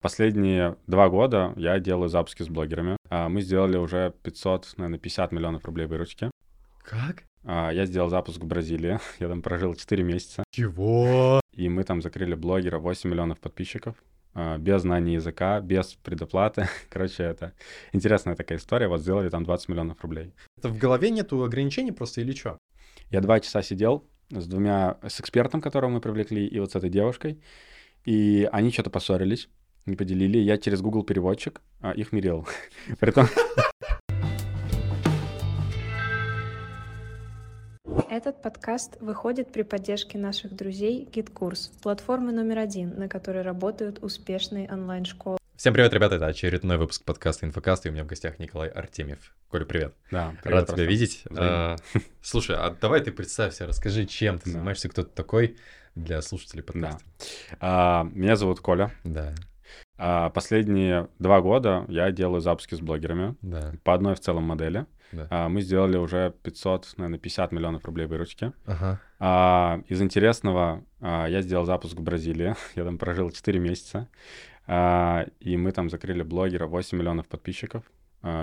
Последние два года я делаю запуски с блогерами. А, Мы сделали уже 500, наверное, 50 миллионов рублей выручки. Как? А, Я сделал запуск в Бразилии. Я там прожил 4 месяца. Чего? И мы там закрыли блогера 8 миллионов подписчиков. а, Без знания языка, без предоплаты. Короче, это интересная такая история. Вот сделали там 20 миллионов рублей. Это в голове нету ограничений просто или что? Я два часа сидел с двумя, с экспертом, которого мы привлекли, и вот с этой девушкой. И они что-то поссорились, не поделили. Я через Google переводчик а, их мирил. Притом, Этот подкаст выходит при поддержке наших друзей GitKurs, платформы номер один, на которой работают успешные онлайн-школы. Всем привет, ребята, это очередной выпуск подкаста «Инфокаст», и у меня в гостях Николай Артемьев. Коля, привет. да, привет, Рад тебя Рустам. видеть. А, Слушай, а давай ты представься, расскажи, чем ты Да. занимаешься, кто ты такой для слушателей подкаста. А, Меня зовут Коля. Да, А, Последние два года я делаю запуски с блогерами да, по одной в целом модели. да. А, Мы сделали уже 500, наверное, 50 миллионов рублей выручки. Ага. А, из интересного а, я сделал запуск в Бразилии. Я там прожил 4 месяца. А, и мы там закрыли блогера 8 миллионов подписчиков.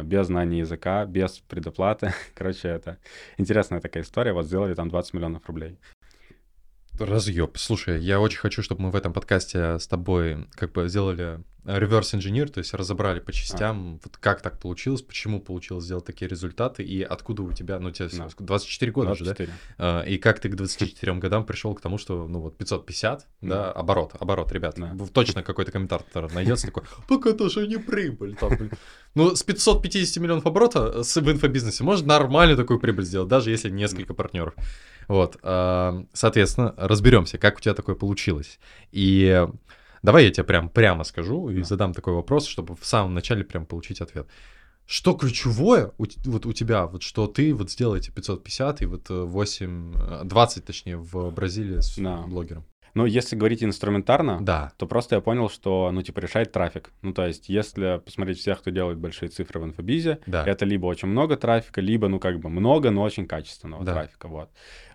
без знания языка, без предоплаты. Короче, это интересная такая история. Вот сделали там 20 миллионов рублей. Разъеб. Слушай, я очень хочу, чтобы мы в этом подкасте с тобой как бы сделали реверс инженер, то есть разобрали по частям, вот как так получилось, почему получилось сделать такие результаты и откуда у тебя, ну, тебе Да. 24 года же, да? 24. А, И как ты к 24 годам пришел к тому, что, ну вот, 550, да, Да. оборот, оборот, ребят. Да. Точно какой-то комментатор найдется такой, так это же не прибыль. там, блин». Ну, с 550 миллионов оборота с, в инфобизнесе можно нормально такую прибыль сделать, даже если несколько партнеров. Вот, а, соответственно, разберемся, как у тебя такое получилось. И давай я тебе прям прямо скажу и Да. задам такой вопрос, чтобы в самом начале прям получить ответ. Что ключевое у, вот у тебя, вот что ты вот сделал эти 550 и вот э, 8, э, 20 точнее в Бразилии с Да. блогером? Ну, если говорить инструментарно, Да. то просто я понял, что, ну, типа, решает трафик. Ну, то есть, если посмотреть всех, кто делает большие цифры в инфобизе, Да. это либо очень много трафика, либо, ну, как бы много, но очень качественного Да. трафика, вот.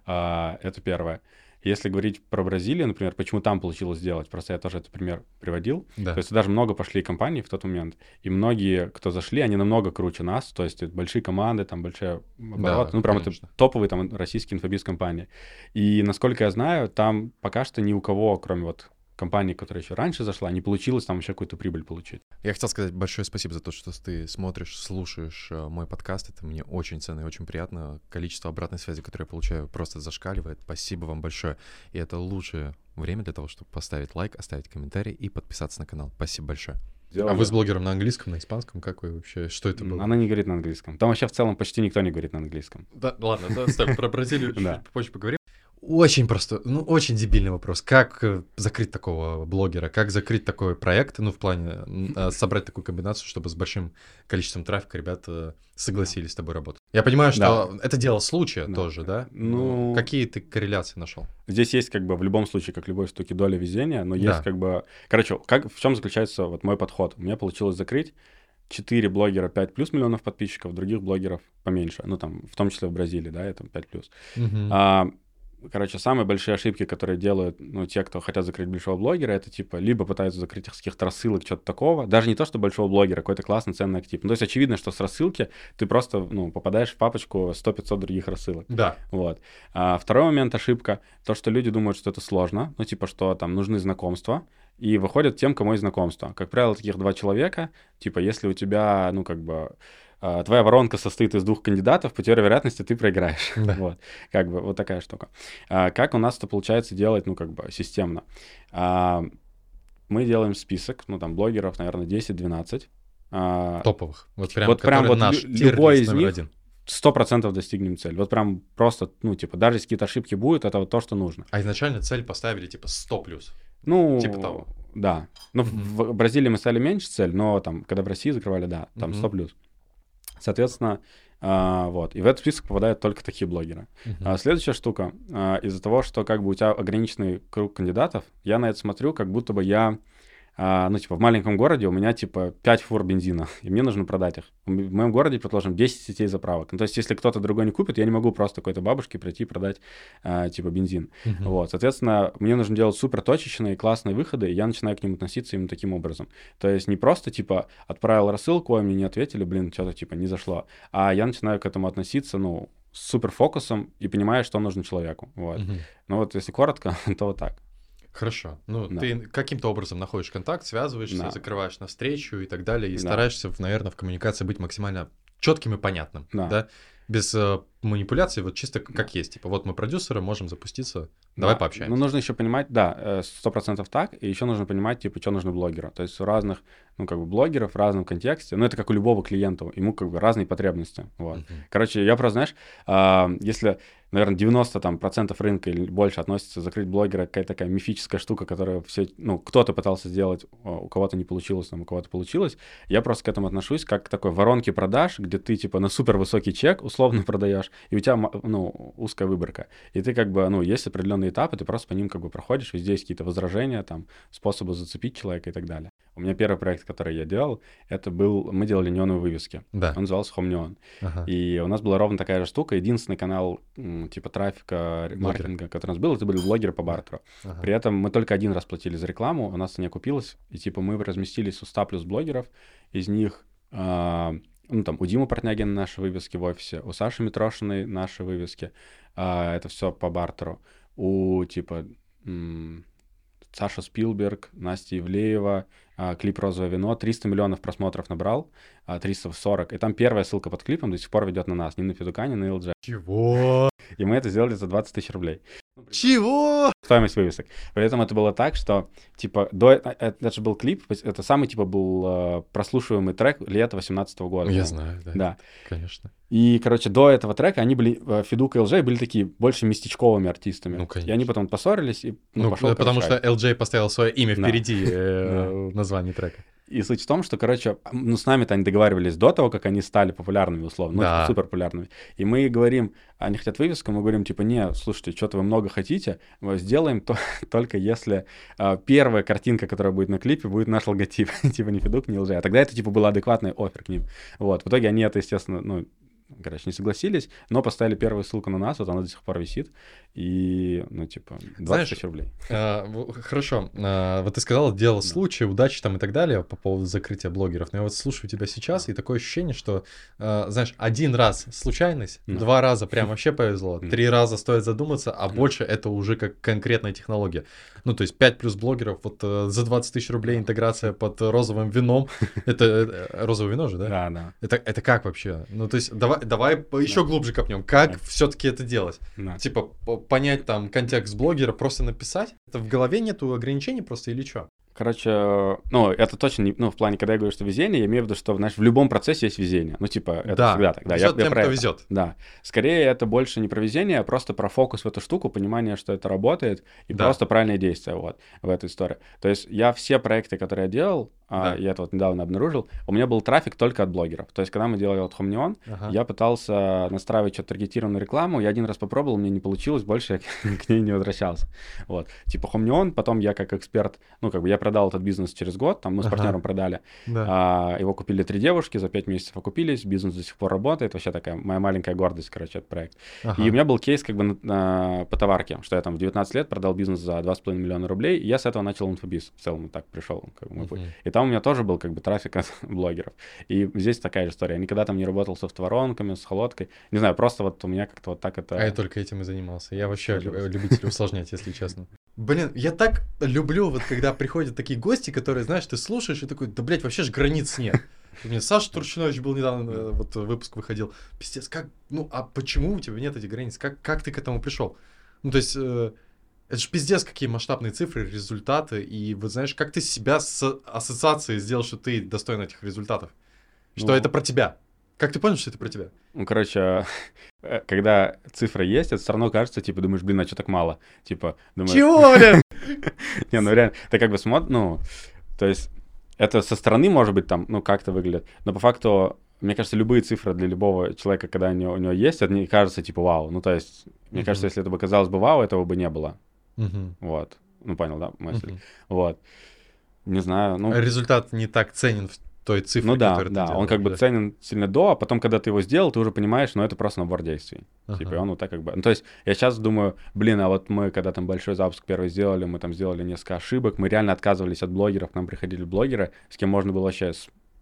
А, это первое. Если говорить про Бразилию, например, почему там получилось сделать, просто я тоже этот пример приводил. Да. То есть даже много пошли компаний в тот момент, и многие, кто зашли, они намного круче нас, то есть большие команды, там большие обороты, ну прям конечно. это топовые там российские инфобиз компании. И насколько я знаю, там пока что ни у кого, кроме вот компании, которая еще раньше зашла, не получилось там еще какую-то прибыль получить. Я хотел сказать большое спасибо за то, что ты смотришь, слушаешь э, мой подкаст. Это мне очень ценно и очень приятно. Количество обратной связи, которое я получаю, просто зашкаливает. Спасибо вам большое. И это лучшее время для того, чтобы поставить лайк, оставить комментарий и подписаться на канал. Спасибо большое. А вы с блогером на английском, на испанском? Как вы вообще? Что это было? Она не говорит на английском. Там вообще в целом почти никто не говорит на английском. Да, ладно, да, оставь, про Бразилию чуть позже поговорим. Очень просто, ну, очень дебильный вопрос. Как э, закрыть такого блогера? Как закрыть такой проект? Ну, в плане э, собрать такую комбинацию, чтобы с большим количеством трафика ребята согласились с тобой работать. Я понимаю, что это дело случая Да. тоже, да? Ну- Но Какие ты корреляции нашел? Здесь есть как бы в любом случае, как любой штуке, доля везения, но есть Да. как бы... Короче, как, в чем заключается вот мой подход? У меня получилось закрыть 4 блогера 5 плюс миллионов подписчиков, других блогеров поменьше. Ну, там, в том числе в Бразилии, да, это 5 плюс. А, короче, самые большие ошибки, которые делают, ну, те, кто хотят закрыть большого блогера, это типа либо пытаются закрыть их с каких-то рассылок, что-то такого. Даже не то, что большого блогера, какой-то классный, ценный актив. Ну, то есть очевидно, что с рассылки ты просто, ну, попадаешь в папочку 100-500 других рассылок. Да. Вот. А второй момент ошибка, то, что люди думают, что это сложно, ну, типа, что там нужны знакомства, и выходят тем, кому есть знакомства. Как правило, таких два человека, типа, если у тебя, ну, как бы, твоя воронка состоит из двух кандидатов, по теории вероятности ты проиграешь. Да. Вот, как бы, вот такая штука. А, как у нас это получается делать, ну, как бы, системно? А, мы делаем список, ну, там, блогеров, наверное, 10-12. А, Топовых. Вот прям, Вот прям вот наш лю- любой из них один. сто процентов достигнем цель. Вот прям просто, ну, типа, даже если какие-то ошибки будут, это вот то, что нужно. А изначально цель поставили типа 100 плюс. Ну, Типа того. Да. Ну, в- в Бразилии мы стали меньше цель, но там, когда в России закрывали, да, там Мгм. 100 плюс. Соответственно, а, вот. И в этот список попадают только такие блогеры. А следующая штука. а, из-за того, что как бы у тебя ограниченный круг кандидатов, я на это смотрю, как будто бы я а, ну, типа, в маленьком городе у меня, типа, 5 фур бензина, и мне нужно продать их. В моем городе, предположим, 10 сетей заправок. Ну, то есть, если кто-то другой не купит, я не могу просто какой-то бабушке прийти и продать, а, типа, бензин. Uh-huh. Вот, соответственно, мне нужно делать супер точечные, классные выходы, и я начинаю к ним относиться именно таким образом. То есть, не просто, типа, отправил рассылку, а мне не ответили, блин, что-то, типа, не зашло. А я начинаю к этому относиться, ну, с супер фокусом и понимаю, что нужно человеку. Вот. Uh-huh. Ну, вот, если коротко, то вот так. Хорошо. Ну, да. ты каким-то образом находишь контакт, связываешься, да. закрываешь на встречу и так далее, и да. стараешься, наверное, в коммуникации быть максимально четким и понятным, да? да? Без манипуляций, вот чисто как есть. Типа, вот мы продюсеры, можем запуститься, давай да. пообщаемся. Ну, нужно еще понимать, да, э, сто процентов так, и еще нужно понимать, типа, что нужно блогеру. То есть у разных, ну, как бы, блогеров в разном контексте, ну, это как у любого клиента, ему, как бы, разные потребности, вот. Uh-huh. Короче, я просто, знаешь, э, если наверное, 90 там, процентов рынка или больше относится закрыть блогера какая-то такая мифическая штука, которая все, ну, кто-то пытался сделать, у кого-то не получилось, там, у кого-то получилось. Я просто к этому отношусь как к такой воронке продаж, где ты, типа, на супер высокий чек условно продаешь, и у тебя, ну, узкая выборка. И ты, как бы, ну, есть определенные этапы, ты просто по ним, как бы, проходишь, везде есть какие-то возражения, там, способы зацепить человека и так далее. У меня первый проект, который я делал, это был, мы делали неоновые вывески. Да. Он назывался Home Neon. Ага. И у нас была ровно такая же штука. Единственный канал типа трафика, Блогер. маркетинга, который у нас был, это были блогеры по бартеру. Ага. При этом мы только один раз платили за рекламу, у нас не окупилось, и типа мы разместились у 100 плюс блогеров, из них э, ну, там, у Димы Портнягина наши вывески в офисе, у Саши Митрошиной наши вывески, э, это все по бартеру. У, типа, м- Саша Спилберг, Настя Ивлеева, а, клип «Розовое вино», 300 миллионов просмотров набрал, 340, а, и там первая ссылка под клипом до сих пор ведет на нас, не на Федука, не на LG. Чего? И мы это сделали за 20 тысяч рублей. Чего? Стоимость вывесок. При этом это было так, что, типа, до... Э, это же был клип, это самый, типа, был э, прослушиваемый трек лета 18 года. Я знаю, да. Да. Конечно. И, короче, до этого трека они были, э, Федук и ЛЖ были такие больше местечковыми артистами. Ну, конечно. И они потом поссорились, и ну, ну пошел Потому что LJ поставил свое имя впереди да. э, названия трека. И суть в том, что, короче, ну, с нами-то они договаривались до того, как они стали популярными, условно, ну, да. супер популярными. И мы говорим, они хотят вывеску, мы говорим, типа, не, слушайте, что-то вы много хотите, мы сделаем то, только если а, первая картинка, которая будет на клипе, будет наш логотип, типа, не Федук, не лжи. А тогда это, типа, был адекватный офер к ним. Вот, в итоге они это, естественно, ну, короче, не согласились, но поставили первую ссылку на нас, вот она до сих пор висит, и, ну, типа, 20 Знаешь, тысяч рублей. А, хорошо, а, вот ты сказал, дело да. случая, удачи там и так далее по поводу закрытия блогеров, но я вот слушаю тебя сейчас, и такое ощущение, что, а, знаешь, один раз случайность, да. два раза прям вообще повезло, три раза стоит задуматься, а больше это уже как конкретная технология. Ну, то есть 5 плюс блогеров, вот э, за 20 тысяч рублей интеграция под розовым вином, это э, розовое вино же, да? Да, да. Это, это как вообще? Ну, то есть давай, давай еще глубже копнем, как все-таки это делать? Типа понять там контекст блогера, просто написать? Это в голове нету ограничений просто или что? Короче, ну, это точно не, ну, в плане, когда я говорю, что везение, я имею в виду, что, знаешь, в любом процессе есть везение. Ну, типа, это да. всегда так. Да, везет я, тем, я кто везет. Да. Скорее, это больше не про везение, а просто про фокус в эту штуку, понимание, что это работает, и да. просто правильные действия, вот, в этой истории. То есть я все проекты, которые я делал, а, да. я это вот недавно обнаружил, у меня был трафик только от блогеров. То есть, когда мы делали вот Хомнион, ага. я пытался настраивать что-то таргетированную рекламу, я один раз попробовал, мне не получилось, больше я к ней не возвращался. Вот. Типа Хомнион, потом я как эксперт, ну, как бы я продал этот бизнес через год, там мы с ага. партнером продали. Да. А, его купили три девушки, за пять месяцев окупились, бизнес до сих пор работает, вообще такая моя маленькая гордость, короче, этот проект. Ага. И у меня был кейс как бы на, на, по товарке, что я там в 19 лет продал бизнес за 2,5 миллиона рублей, и я с этого начал инфобиз, в целом так пришел, как бы, мой путь. И там у меня тоже был как бы трафик от блогеров. И здесь такая же история. Я никогда там не работал со воронками, с холодкой. Не знаю, просто вот у меня как-то вот так это... А я только этим и занимался. Я вообще любитель усложнять, если честно. Блин, я так люблю, вот когда приходят такие гости, которые, знаешь, ты слушаешь и такой, да, блядь, вообще же границ нет. У меня Саша Турчинович был недавно, э, вот выпуск выходил. Пиздец, как, ну, а почему у тебя нет этих границ? Как, как ты к этому пришел? Ну, то есть, э, это же пиздец, какие масштабные цифры, результаты. И вот знаешь, как ты себя с ассоциацией сделал, что ты достоин этих результатов? Что ну, это про тебя? Как ты понял, что это про тебя? Ну, короче, э, когда цифра есть, это все равно кажется, типа, думаешь, блин, а что так мало? Типа, думаешь... Чего, блин? Не, ну реально, ты как бы смотришь, ну, то есть это со стороны, может быть, там, ну, как-то выглядит, но по факту мне кажется, любые цифры для любого человека, когда у него, у него есть, это не кажется типа вау. Ну, то есть, мне кажется, если это бы казалось бы вау, этого бы не было. Вот. Ну, понял, да, мысль? Вот. Не знаю, ну... Результат не так ценен в той цифре, Ну да, которую ты да, делаешь, он как бы да. ценен сильно до, а потом, когда ты его сделал, ты уже понимаешь, ну это просто набор действий. Ага. Типа, и он вот так как бы... Ну, то есть я сейчас думаю, блин, а вот мы, когда там большой запуск первый сделали, мы там сделали несколько ошибок, мы реально отказывались от блогеров, к нам приходили блогеры, с кем можно было вообще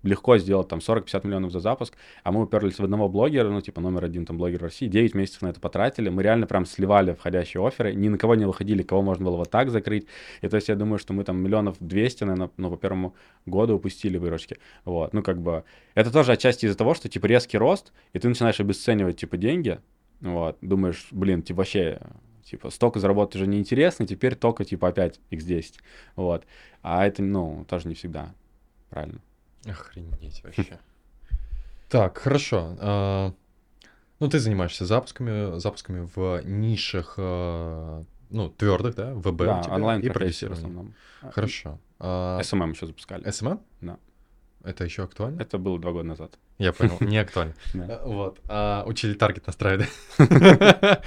легко сделать там 40-50 миллионов за запуск, а мы уперлись в одного блогера, ну, типа, номер один там блогер в России, 9 месяцев на это потратили, мы реально прям сливали входящие оферы, ни на кого не выходили, кого можно было вот так закрыть, и то есть я думаю, что мы там миллионов 200, наверное, ну, по первому году упустили выручки, вот, ну, как бы, это тоже отчасти из-за того, что, типа, резкий рост, и ты начинаешь обесценивать, типа, деньги, вот, думаешь, блин, типа, вообще, типа, столько заработать уже неинтересно, теперь только, типа, опять x10, вот, а это, ну, тоже не всегда правильно. Охренеть вообще. Так, хорошо. а, Ну, ты занимаешься запусками, запусками в нишах, а, ну, твердых, да, ВБ у да, тебя онлайн и продюсирование. основном. Хорошо. А, СММ еще запускали. СММ? Да. Это еще актуально? Это было два года назад. Я понял, не актуально. А, Вот. А, Учили таргет настраивать.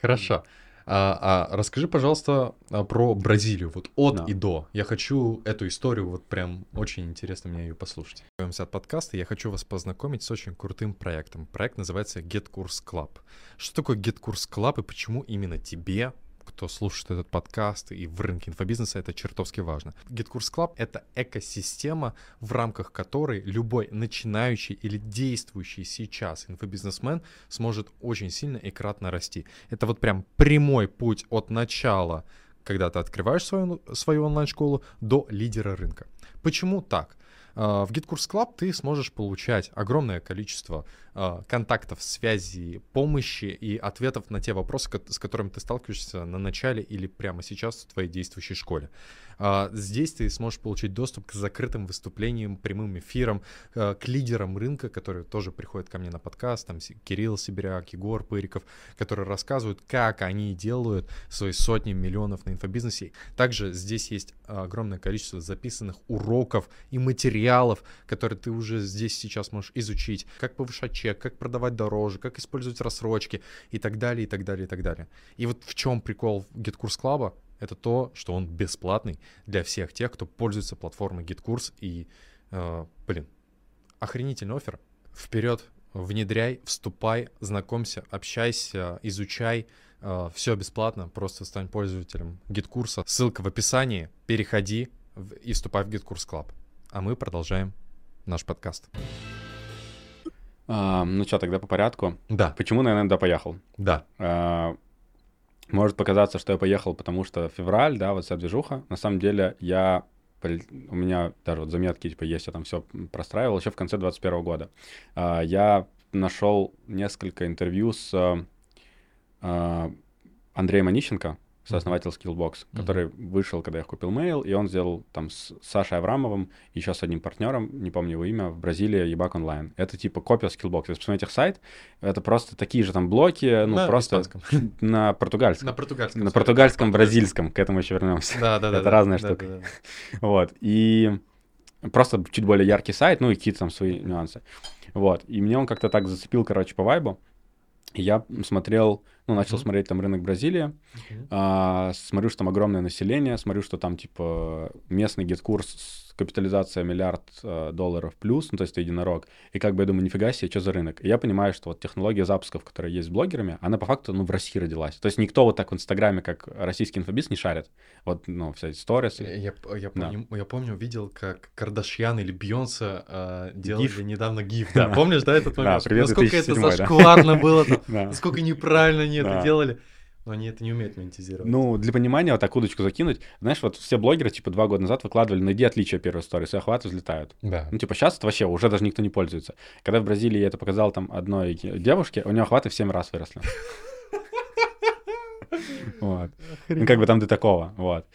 Хорошо. А, а расскажи, пожалуйста, а, про Бразилию, вот от Да. и до. Я хочу эту историю, вот прям очень интересно мне ее послушать. Готовимся от подкаста, я хочу вас познакомить с очень крутым проектом. Проект называется GetCourse Club. Что такое Get Course Club и почему именно тебе, кто слушает этот подкаст и в рынке инфобизнеса, это чертовски важно. Get Course Club — это экосистема, в рамках которой любой начинающий или действующий сейчас инфобизнесмен сможет очень сильно и кратно расти. Это вот прям прямой путь от начала, когда ты открываешь свою, свою онлайн-школу, до лидера рынка. Почему так? А, В GitKurs Club ты сможешь получать огромное количество а, контактов, связей, помощи и ответов на те вопросы, с которыми ты сталкиваешься на начале или прямо сейчас в твоей действующей школе. А, Здесь ты сможешь получить доступ к закрытым выступлениям, прямым эфирам, а, к лидерам рынка, которые тоже приходят ко мне на подкаст, там Кирилл Сибиряк, Егор Пыриков, которые рассказывают, как они делают свои сотни миллионов на инфобизнесе. Также здесь есть огромное количество записанных уроков и материалов, которые ты уже здесь сейчас можешь изучить. Как повышать чек, как продавать дороже, как использовать рассрочки и так далее, и так далее, и так далее. И вот в чем прикол GetCourse Club? Это то, что он бесплатный для всех тех, кто пользуется платформой GetCourse. И, э, блин, охренительный оффер. Вперед, внедряй, вступай, знакомься, общайся, изучай. все бесплатно, просто стань пользователем геткурса. Ссылка в описании. Переходи в- и вступай в GetCourse Club. А мы продолжаем наш подкаст. А, ну что, тогда по порядку. Да, Почему, наверное, да, поехал? да. А, Может показаться, что я поехал, потому что февраль, да, вот вся движуха. На самом деле я у меня даже вот заметки, типа, есть, я там все простраивал еще в конце 21 года. А, Я нашел несколько интервью с а, Андреем Онищенко, сооснователь Skillbox, Мгм. который вышел, когда я купил mail, и он сделал там с Сашей Аврамовым, еще с одним партнером, не помню его имя, в Бразилии, Ебак онлайн. Это типа копия Skillbox. Если посмотреть их сайт, это просто такие же там блоки, ну На просто испанском. на португальском. На португальском. На португальском, бразильском, к этому еще вернемся. Да, да, да. Это разная штука. Вот. И просто чуть более яркий сайт, ну и какие-то там свои нюансы. Вот. И мне он как-то так зацепил, короче, по вайбу. Я смотрел, ну, начал Мгм. смотреть там рынок Бразилии, Мгм. а, смотрю, что там огромное население, смотрю, что там, типа, местный GetCourse капитализация миллиард э, долларов плюс, ну, то есть это единорог. И как бы я думаю, нифига себе, что за рынок? И я понимаю, что вот технология запусков, которая есть с блогерами, она по факту, ну, в России родилась. То есть никто вот так в Инстаграме, как российский инфобиз, не шарит. Вот, ну, все эти сторис. Я, я, я Да. помню, я помню, видел, как Кардашьян или Бьонса э, делали Гиф. недавно гиф. Да, помнишь, да, этот Да, момент? привет, Насколько это 2007, да. зашкварно было там, Да. насколько неправильно они это Да. делали. Но они это не умеют монетизировать. Ну, для понимания, вот так удочку закинуть. Знаешь, вот все блогеры, типа, два года назад выкладывали, найди отличия первой сторис, и охваты взлетают. да. Ну, типа, сейчас это вообще уже даже никто не пользуется. Когда в Бразилии я это показал там одной девушке, у нее охваты в 7 раз выросли. Вот. Ну, как бы там до такого, вот.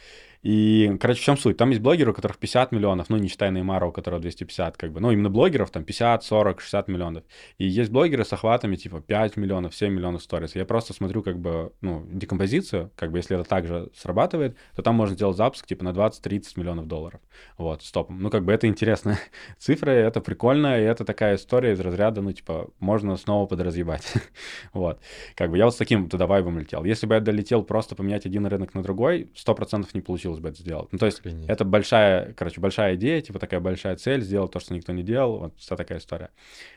И, короче, в чем суть? Там есть блогеры, у которых 50 миллионов, ну, не считая Неймара, у которого 250, как бы. Ну, именно блогеров там 50, 40, 60 миллионов. И есть блогеры с охватами, типа, 5 миллионов, 7 миллионов сторис. Я просто смотрю, как бы, ну, декомпозицию, как бы, если это также срабатывает, то там можно сделать запуск, типа, на 20-30 миллионов долларов. Вот, стопом. Ну, как бы, это интересная цифра, и это прикольно, и это такая история из разряда, ну, типа, можно снова подразъебать. вот. Как бы, я вот с таким туда вайбом летел. Если бы я долетел просто поменять один рынок на другой, 100% не получилось получилось бы это сделать. Ну, то есть Охренеть. это большая, короче, большая идея, типа такая большая цель, сделать то, что никто не делал, вот вся такая история.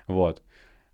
Вот.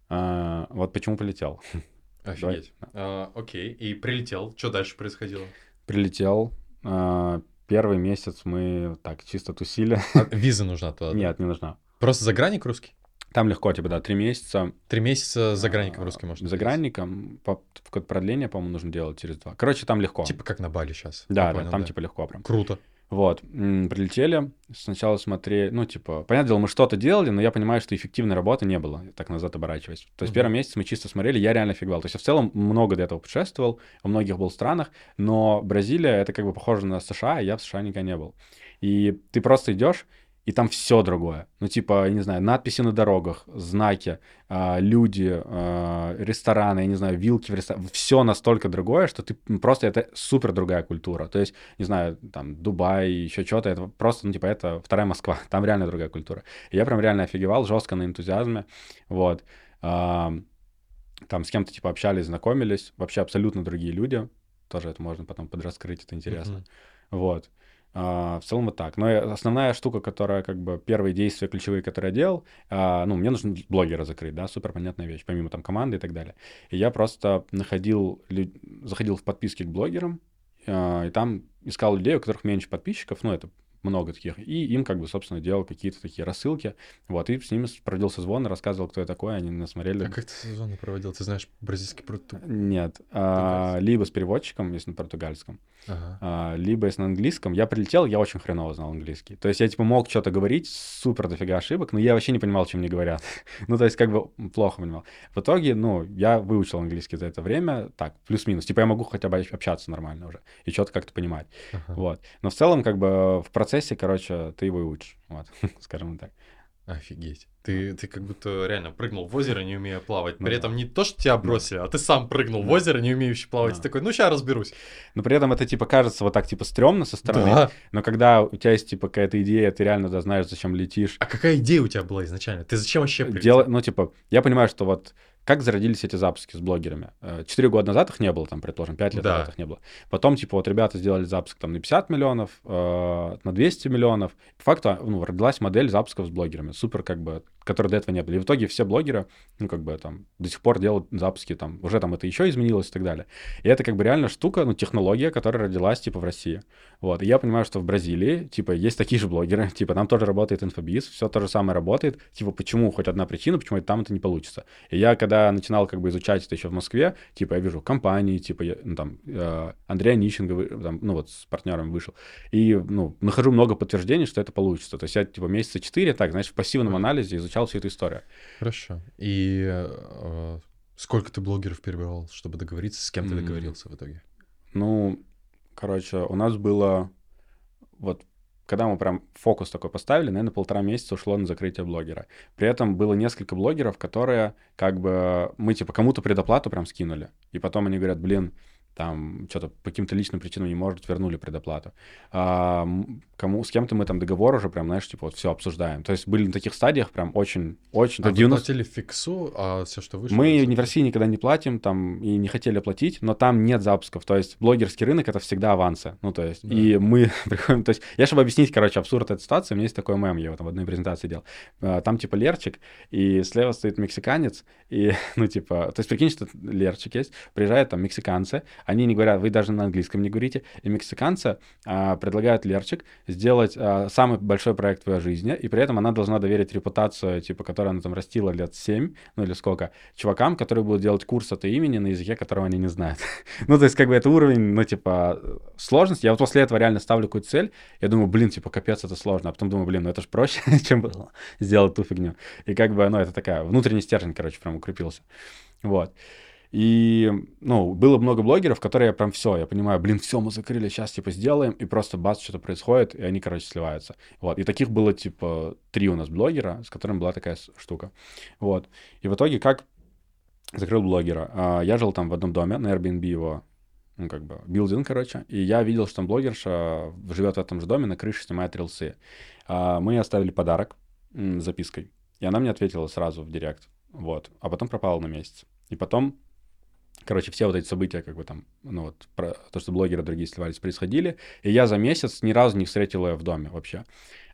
А, вот почему полетел. Офигеть. А, окей, и прилетел. Что дальше происходило? Прилетел. а, Первый месяц мы так чисто тусили. А, виза нужна туда? да? Нет, не нужна. Просто загранник русский? Там легко, типа, да, три месяца. Три месяца загранником а, русский можно Загранником, по, продление, по-моему, нужно делать через два. Короче, там легко. Типа как на Бали сейчас. да, да, понял, там типа легко прям. Круто. Вот, прилетели, сначала смотрели, ну, типа, понятное дело, мы что-то делали, но я понимаю, что эффективной работы не было, так назад оборачиваясь. То есть Мгм. первый месяц мы чисто смотрели, я реально офигевал. То есть я в целом много до этого путешествовал, во многих был странах, но Бразилия — это как бы похоже на США, и я в США никогда не был. И ты просто идешь, и там все другое. Ну, типа, я не знаю, надписи на дорогах, знаки, а, люди, а, рестораны, я не знаю, вилки в ресторане. Все настолько другое, что ты просто это супер другая культура. То есть, не знаю, там, Дубай, еще что-то, это просто, ну, типа, это вторая Москва. Там реально другая культура. И я прям реально офигевал, жестко на энтузиазме. Вот. Там с кем-то, типа, общались, знакомились. Вообще абсолютно другие люди. Тоже это можно потом подраскрыть, это интересно. Мгм. Вот. А, в целом вот так. Но основная штука, которая как бы первые действия ключевые, которые я делал, а, ну, мне нужно блогера закрыть, да, супер понятная вещь, помимо там команды и так далее. И я просто находил, заходил в подписки к блогерам, а, и там искал людей, у которых меньше подписчиков, ну, это много таких, и им как бы, собственно, делал какие-то такие рассылки, вот, и с ними проводил созвон, рассказывал, кто я такой, они насмотрели. А как ты сезоны проводил? Ты знаешь бразильский пруд? Нет, а, либо с переводчиком, если на португальском, Ага. а, либо если на английском. Я прилетел, я очень хреново знал английский. То есть я, типа, мог что-то говорить, супер дофига ошибок, но я вообще не понимал, чем мне говорят. ну, то есть как бы плохо понимал. В итоге, ну, я выучил английский за это время, так, плюс-минус. Типа я могу хотя бы общаться нормально уже и что-то как-то понимать. Ага. Вот. Но в целом, как бы, в процессе, короче, ты его и учишь. Вот, скажем так. Офигеть. Ты, ты как будто реально прыгнул в озеро, не умея плавать. Ну При да. этом не то, что тебя бросили, а ты сам прыгнул в Да. озеро, не умеющий плавать. Да. И такой, ну сейчас разберусь. Но при этом это, типа, кажется вот так, типа, стрёмно со стороны. Да. Но когда у тебя есть, типа, какая-то идея, ты реально да, знаешь, зачем летишь, А какая идея у тебя была изначально? Ты зачем вообще прилетел? Дело, ну, типа, я понимаю, что вот как зародились эти запуски с блогерами. Э, Четыре года назад их не было, там, предположим, пять лет Да. назад их не было. Потом, типа, вот ребята сделали запуск там на 50 миллионов, э, на 200 миллионов. По факту, ну, родилась модель запусков с блогерами. Супер, как бы, которой до этого не было. И в итоге все блогеры, ну, как бы, там, до сих пор делают запуски, там, уже там это еще изменилось и так далее. И это, как бы, реально штука, ну, технология, которая родилась, типа, в России. Вот, и я понимаю, что в Бразилии, типа, есть такие же блогеры, типа, там тоже работает инфобиз, все то же самое работает, типа, почему, хоть одна причина, почему это там это не получится. И я, когда начинал, как бы, изучать это еще в Москве, типа, я вижу компании, типа, я, ну, там, э, Андрей Онищенко, там, ну, вот, с партнером вышел, и, ну, нахожу много подтверждений, что это получится. То есть я, типа, месяца четыре, так, знаешь, в пассивном анализе изучал всю эту историю. Хорошо. И э, сколько ты блогеров перебирал, чтобы договориться, с кем ты договорился в итоге? Ну, короче, у нас было вот когда мы прям фокус такой поставили, наверное, полтора месяца ушло на закрытие блогера. При этом было несколько блогеров, которые как бы мы типа кому-то предоплату прям скинули, и потом они говорят, блин, там что-то по каким-то личным причинам не может, вернули предоплату. А, кому, с кем-то мы там договор уже прям, знаешь, типа вот все обсуждаем. То есть были на таких стадиях прям очень, очень... А до вы 90 платили фиксу, а все, что вышло... мы в России никогда не платим, там, и не хотели платить, но там нет запусков. То есть блогерский рынок — это всегда авансы. Ну, то есть, Да. и мы приходим... То есть, я, чтобы объяснить, короче, абсурд этой ситуации, у меня есть такой мем, я его там в одной презентации делал. А, Там, типа, Лерчик, и слева стоит мексиканец, и, ну, типа... То есть, прикинь, что Лерчик есть, приезжают там мексиканцы, они не говорят, вы даже на английском не говорите, и мексиканцы а, предлагают Лерчик сделать а, самый большой проект в твоей жизни, и при этом она должна доверить репутацию, типа, которую она там растила лет 7, ну или сколько, чувакам, которые будут делать курс от имени на языке, которого они не знают. ну, то есть, как бы это уровень, ну, типа, сложности. Я вот после этого реально ставлю какую-то цель, я думаю, блин, типа, капец, это сложно, а потом думаю, блин, ну это же проще, чем было сделать ту фигню. И как бы, ну, это такая, внутренний стержень, короче, прям укрепился. Вот. И, ну, было много блогеров, которые прям все, я понимаю, блин, все, мы закрыли, сейчас, типа, сделаем, и просто бац, что-то происходит, и они, короче, сливаются. Вот, и таких было, типа, три у нас блогера, с которыми была такая штука. Вот, и в итоге как закрыл блогера? А, Я жил там в одном доме, на Airbnb его, ну, как бы, билдинг, короче, и я видел, что там блогерша живет в этом же доме, на крыше снимает рилсы. А, Мы ей оставили подарок запиской, и она мне ответила сразу в директ, вот, а потом пропала на месяц. И потом Короче, все вот эти события, как бы там, ну вот, про то, что блогеры другие сливались, происходили. И я за месяц ни разу не встретил ее в доме вообще.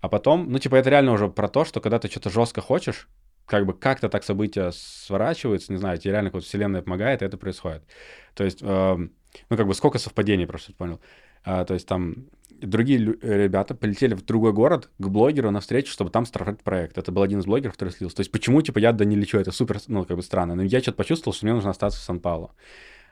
А потом, ну, типа, это реально уже про то, что когда ты что-то жестко хочешь, как бы как-то так события сворачиваются, не знаю, тебе реально какая-то вселенная помогает, и это происходит. То есть, э, ну, как бы сколько совпадений, просто понял. А, то есть там другие ребята полетели в другой город к блогеру на встречу, чтобы там стартовать проект. Это был один из блогеров, который слился. То есть почему, типа, я да не лечу, это супер, ну, как бы странно. Но я что-то почувствовал, что мне нужно остаться в Сан-Пауло.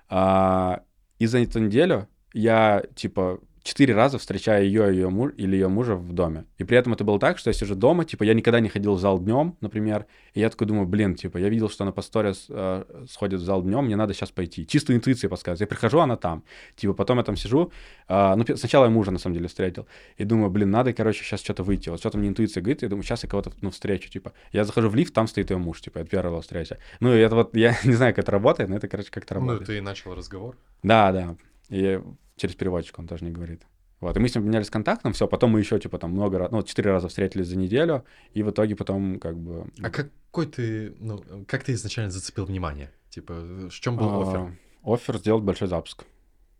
А, и за эту неделю я, типа, четыре раза встречая ее, ее муж или ее мужа в доме. И при этом это было так, что я сижу дома, типа, я никогда не ходил в зал днем, например, и я такой думаю, блин, типа, я видел, что она по сторис э, сходит в зал днем, мне надо сейчас пойти. Чисто интуиция подсказывает. Я прихожу, она там. Типа, потом я там сижу, э, ну, сначала я мужа, на самом деле, встретил, и думаю, блин, надо, короче, сейчас что-то выйти. Вот что-то мне интуиция говорит, я думаю, сейчас я кого-то, ну, встречу, типа. Я захожу в лифт, там стоит ее муж, типа, это первая встреча. Ну, и это вот, я не знаю, как это работает, но это, короче, как-то ну, работает. Ну, ты начал разговор? Да, да. И через переводчик он тоже не говорит. Вот, и мы с ним менялись контактом, все, потом мы еще, типа, там много раз, ну, четыре раза встретились за неделю, и в итоге потом, как бы... А какой ты, ну, как ты изначально зацепил внимание? Типа, в чем был а, офер? Офер сделать большой запуск.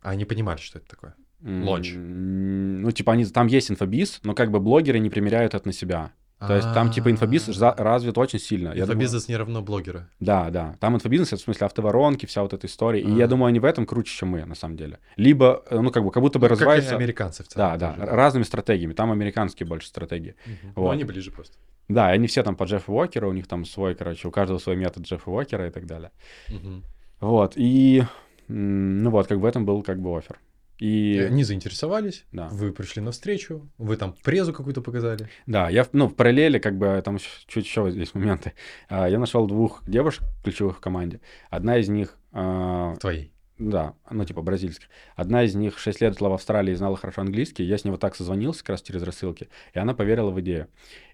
А они понимали, что это такое? Лонч. Ну, типа, они, там есть инфобиз, но как бы блогеры не примеряют это на себя. То есть там типа инфобизнес развит очень сильно. Инфобизнес не равно блогеры. Да, да. Там инфобизнес, это в смысле автоворонки, вся вот эта история. И я думаю, они в этом круче, чем мы, на самом деле. Либо, э, ну, как бы, как будто бы ну, развиваются... Как американцы в целом. Да, да, разными стратегиями. Там американские больше стратегии. Но они ближе просто. Да, они все там по Джеффу Уокеру, у них там свой, короче, у каждого свой метод Джеффа Уокера и так далее. Вот, и, ну вот, как бы в этом был как бы офер. И... они заинтересовались, да. вы пришли на встречу, вы там презу какую-то показали. Да, я ну, в параллели, как бы, там чуть еще здесь моменты. А, я нашел двух девушек ключевых в команде. Одна из них... А, Твоей? Да, ну, типа бразильских. Одна из них 6 лет жила в Австралии и знала хорошо английский. Я с ней вот так созвонился как раз через рассылки, и она поверила в идею.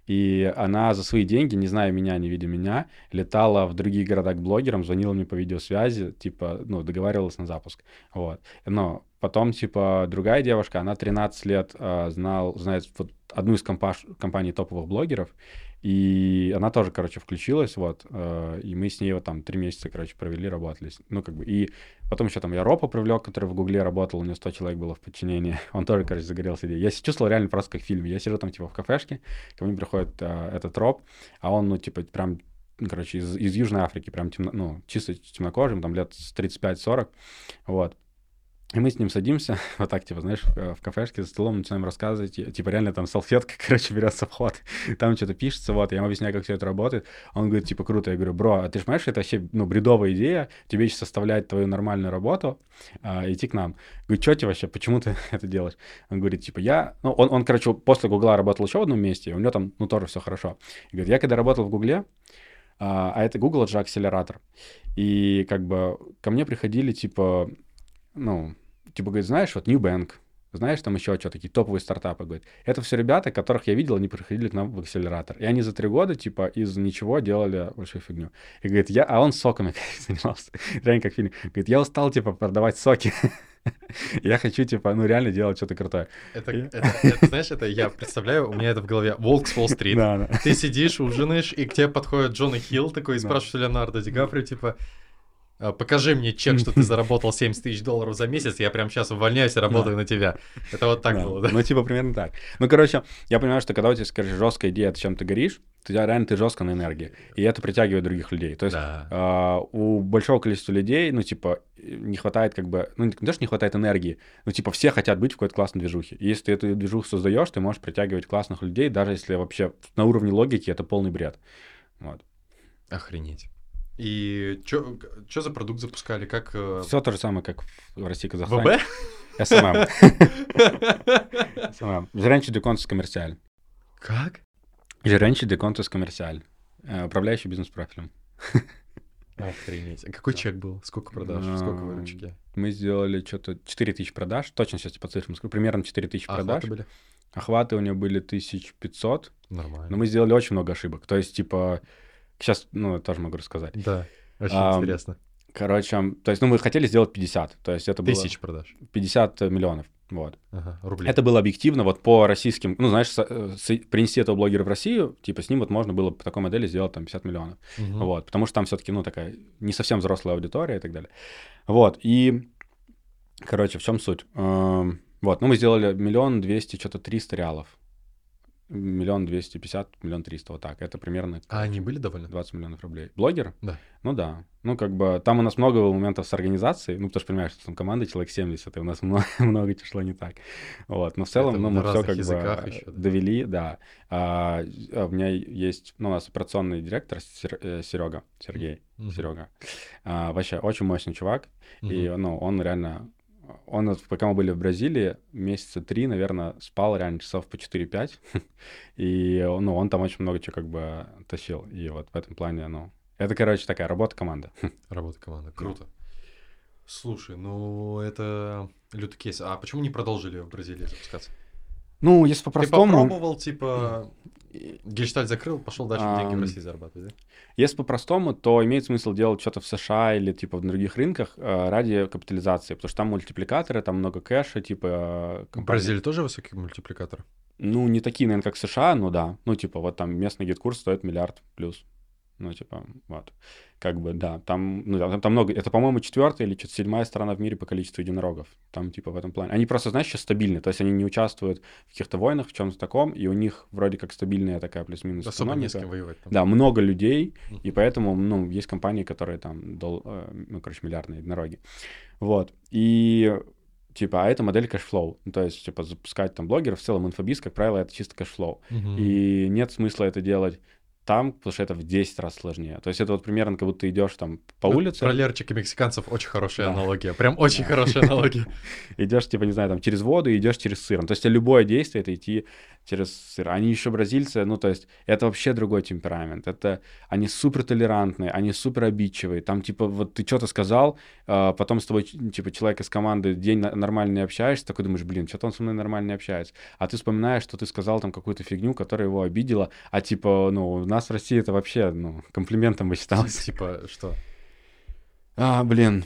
И она за свои деньги, не зная меня, не видя меня, летала в другие города к блогерам, звонила мне по видеосвязи, типа, ну, договаривалась на запуск. Вот. Но потом, типа, другая девушка, она 13 лет э, знал, знает вот одну из компаш- компаний топовых блогеров, и она тоже, короче, включилась, вот, э, и мы с ней вот там три месяца, короче, провели, работали. Ну, как бы, и потом еще там я Ропа привлек, который в Гугле работал, у него 100 человек было в подчинении, он тоже, короче, загорелся идеей. Я чувствовал реально просто как в фильме. Я сижу там, типа, в кафешке, ко мне приходит э, этот Роб, а он, ну, типа, прям короче, из, из Южной Африки, прям темно, ну, чисто темнокожим, там лет 35-40, вот. И мы с ним садимся, вот так, типа, знаешь, в кафешке за столом начинаем рассказывать, типа, реально там салфетка, короче, берется в ход, там что-то пишется, вот, я ему объясняю, как все это работает, он говорит, типа, круто, я говорю, бро, а ты же понимаешь, это вообще, ну, бредовая идея, тебе еще составлять твою нормальную работу, а, идти к нам. Говорю, что тебе вообще, почему ты это делаешь? Он говорит, типа, я, ну, он, он, короче, после Гугла работал еще в одном месте, у него там, ну, тоже все хорошо. И говорит, я когда работал в Гугле, а, а это Google, это же акселератор, и как бы ко мне приходили, типа, ну, типа, говорит, знаешь, вот New Bank, знаешь, там еще что, такие топовые стартапы, говорит. Это все ребята, которых я видел, они приходили к нам в акселератор. И они за три года, типа, из ничего делали большую фигню. И говорит, я, а он соками занимался, реально как фильм. Говорит, я устал, типа, продавать соки. Я хочу, типа, ну, реально делать что-то крутое. Это, это, это, знаешь, это я представляю, у меня это в голове. Волк с Уолл-стрит. Да, да. Ты сидишь, ужинаешь, и к тебе подходит Джона Хилл такой и спрашивает Леонардо Ди Каприо, типа, покажи мне чек, что ты заработал 70 тысяч долларов за месяц, я прям сейчас увольняюсь и работаю да. на тебя. Это вот так да. было, да? Ну, типа, примерно так. Ну, короче, я понимаю, что когда у тебя, скажешь, жесткая идея, чем ты горишь, ты реально ты жестко на энергии. И это притягивает других людей. То есть да. э, у большого количества людей, ну, типа, не хватает как бы, ну, не то, что не хватает энергии, но, типа, все хотят быть в какой-то классной движухе. И если ты эту движуху создаешь, ты можешь притягивать классных людей, даже если вообще на уровне логики это полный бред. Вот. Охренеть. И что за продукт запускали? Как... Э, Все то же самое, как в России, Казахстане. ВБ? СММ. СММ. Gerente de contas comercial. Как? Gerente de contas comercial. Управляющий бизнес-профилем. Охренеть. А какой чек был? Сколько продаж? Сколько выручки? Мы сделали что-то 4 тысячи продаж. Точно сейчас по цифрам скажу. Примерно 4 тысячи продаж. были? Охваты у него были 1500. Нормально. Но мы сделали очень много ошибок. То есть, типа, Сейчас, ну, тоже могу рассказать. Да, очень а, интересно. Короче, то есть, ну, мы хотели сделать 50, то есть это Тысяч было... продаж. 50 миллионов. Вот. Ага, рублей. Это было объективно вот по российским, ну, знаешь, э, с- принести этого блогера в Россию, типа с ним вот можно было по такой модели сделать там 50 миллионов. Мгм. Вот, потому что там все-таки, ну, такая не совсем взрослая аудитория и так далее. Вот, и, короче, в чем суть? Эм, Вот, ну, мы сделали миллион двести, что-то 300 реалов. Миллион двести пятьдесят, миллион триста, вот так. Это примерно А они были довольны? 20 миллионов рублей. Блогер? Да. Ну да. Ну, как бы, там у нас много было моментов с организацией, ну, потому что, понимаешь, что там команда человек 70, и у нас много, много чего шло не так. Вот, но в целом, Это ну, мы все как бы ещё, да. довели, да. А, а у меня есть, ну, у нас операционный директор Серега, Сергей, Мгм. Серега. А, вообще очень мощный чувак, и, Мгм. ну, он реально, он, вот, пока мы были в Бразилии, месяца три, наверное, спал реально часов по 4-5, и, ну, он там очень много чего как бы тащил, и вот в этом плане, ну, это, короче, такая работа команды. Работа команды. Круто. Слушай, ну это лютый кейс. А почему не продолжили в Бразилии запускаться? Ну, если Ты по-простому, попробовал, типа, гештальт закрыл, пошел дальше деньги в России зарабатывать, да? если по-простому, то имеет смысл делать что-то в США или типа в других рынках э, ради капитализации, потому что там мультипликаторы, там много кэша, типа... э, В компания- Бразилии тоже высокий мультипликатор? Ну, не такие, наверное, как США, но да. Ну, типа, вот там местный GetCourse стоит миллиард плюс. Ну, типа, вот. Как бы, да, там, ну, там, там много. Это, по-моему, четвертая или что-то седьмая страна в мире по количеству единорогов. Там, типа, в этом плане. Они просто, знаешь, сейчас стабильны. То есть они не участвуют в каких-то войнах, в чем-то таком, и у них вроде как стабильная такая плюс-минус Особо не с кем воевать. там. Да, много людей, Мгм. и поэтому, ну, есть компании, которые там, дол- э, ну, короче, миллиардные единороги. Вот. И, типа, а это модель cash flow. Ну, то есть, типа, запускать там блогеров, в целом инфобиз, как правило, это чисто cash flow. Мгм. И нет смысла это делать там, потому что это в 10 раз сложнее. То есть это вот примерно как будто ты идешь там по Ну, улице, Про Лерчек и мексиканцев очень хорошая Да. аналогия. Прям очень Да. хорошая аналогия. идешь, типа, не знаю, там через воду и идешь через сыр. Ну, То есть любое действие это идти через сыр. Они еще бразильцы, ну, то есть это вообще другой темперамент. Это они супер толерантные, они супер обидчивые. Там, типа, вот ты что-то сказал, а, потом с тобой, типа, человек из команды день нормально не общаешься, такой думаешь, блин, что-то он со мной нормально не общается. А ты вспоминаешь, что ты сказал там какую-то фигню, которая его обидела, а, типа, ну, нас в России это вообще, ну, комплиментом бы считалось. Типа, что? А, блин.